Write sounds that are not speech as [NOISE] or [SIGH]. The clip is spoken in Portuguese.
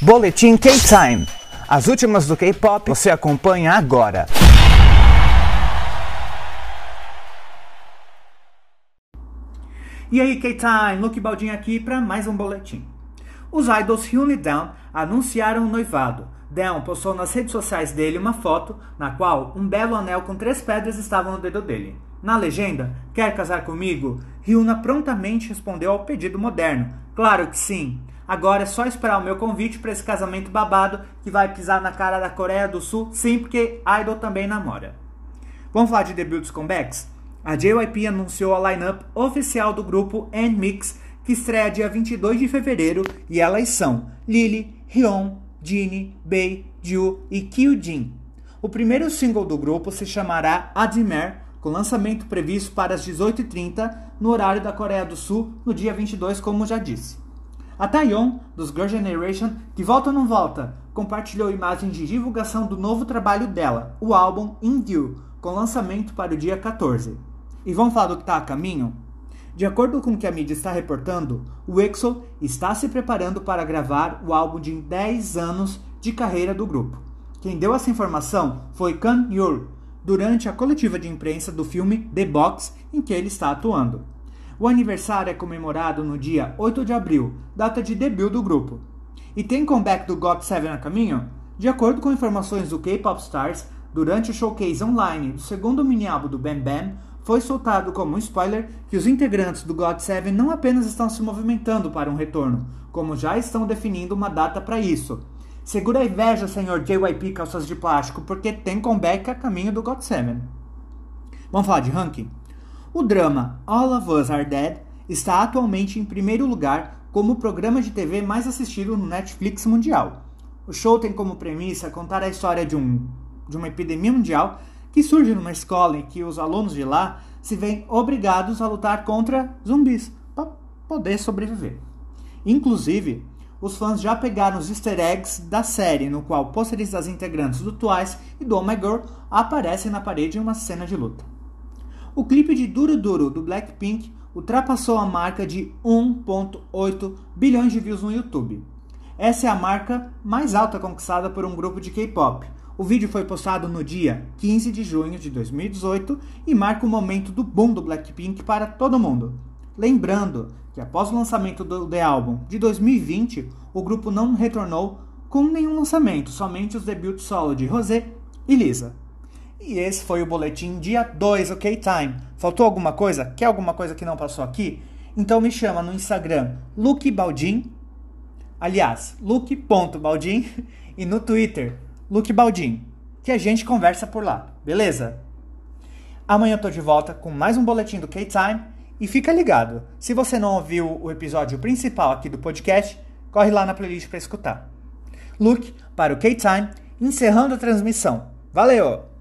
Boletim K-Time. As últimas do K-pop você acompanha agora. E aí, K-Time, Luke Baldin aqui para mais um boletim. Os idols Hyun e Down anunciaram o noivado. Down postou nas redes sociais dele uma foto na qual um belo anel com três pedras estava no dedo dele. Na legenda, quer casar comigo? Hyuna prontamente respondeu ao pedido moderno. Claro que sim. Agora é só esperar o meu convite para esse casamento babado que vai pisar na cara da Coreia do Sul, sim, porque Idol também namora. Vamos falar de debuts comebacks? A JYP anunciou a lineup oficial do grupo N-Mix, que estreia dia 22 de fevereiro, e elas são Lily, Hyun, Jin, Bae, Ju e Kyujin. O primeiro single do grupo se chamará Admire, com lançamento previsto para as 18h30 no horário da Coreia do Sul, no dia 22, como já disse. A Taeyeon, dos Girl Generation, que volta ou não volta, compartilhou imagens de divulgação do novo trabalho dela, o álbum In com lançamento para o dia 14. E vamos falar do que está a caminho? De acordo com o que a mídia está reportando, o EXO está se preparando para gravar o álbum de 10 anos de carreira do grupo. Quem deu essa informação foi Kan Yor, durante a coletiva de imprensa do filme The Box, em que ele está atuando. O aniversário é comemorado no dia 8 de abril, data de debut do grupo. E tem comeback do GOT7 a caminho? De acordo com informações do K-Pop Stars, durante o showcase online do segundo mini-álbum do Bam Bam, foi soltado como um spoiler que os integrantes do GOT7 não apenas estão se movimentando para um retorno, como já estão definindo uma data para isso. Segura a inveja, senhor JYP calças de plástico, porque tem comeback a caminho do GOT7. Vamos falar de ranking? O drama All of Us Are Dead está atualmente em primeiro lugar como o programa de TV mais assistido no Netflix mundial. O show tem como premissa contar a história de, um, de uma epidemia mundial que surge numa escola em que os alunos de lá se veem obrigados a lutar contra zumbis para poder sobreviver. Inclusive, os fãs já pegaram os easter eggs da série, no qual pôsteres das integrantes do Twice e do Oh My Girl aparecem na parede em uma cena de luta. O clipe de Duro Duro do Blackpink ultrapassou a marca de 1.8 bilhões de views no YouTube. Essa é a marca mais alta conquistada por um grupo de K-pop. O vídeo foi postado no dia 15 de junho de 2018 e marca o momento do boom do Blackpink para todo mundo. Lembrando que após o lançamento do The Album de 2020, o grupo não retornou com nenhum lançamento, somente os debuts solo de Rosé e Lisa. E esse foi o boletim dia 2, ok time. Faltou alguma coisa? Quer alguma coisa que não passou aqui? Então me chama no Instagram Luke Baldin, aliás, luke.baldin [LAUGHS] e no Twitter Luke Baldin, que a gente conversa por lá, beleza? Amanhã eu tô de volta com mais um boletim do K-Time e fica ligado, se você não ouviu o episódio principal aqui do podcast, corre lá na playlist para escutar. Luke para o K-Time, encerrando a transmissão. Valeu!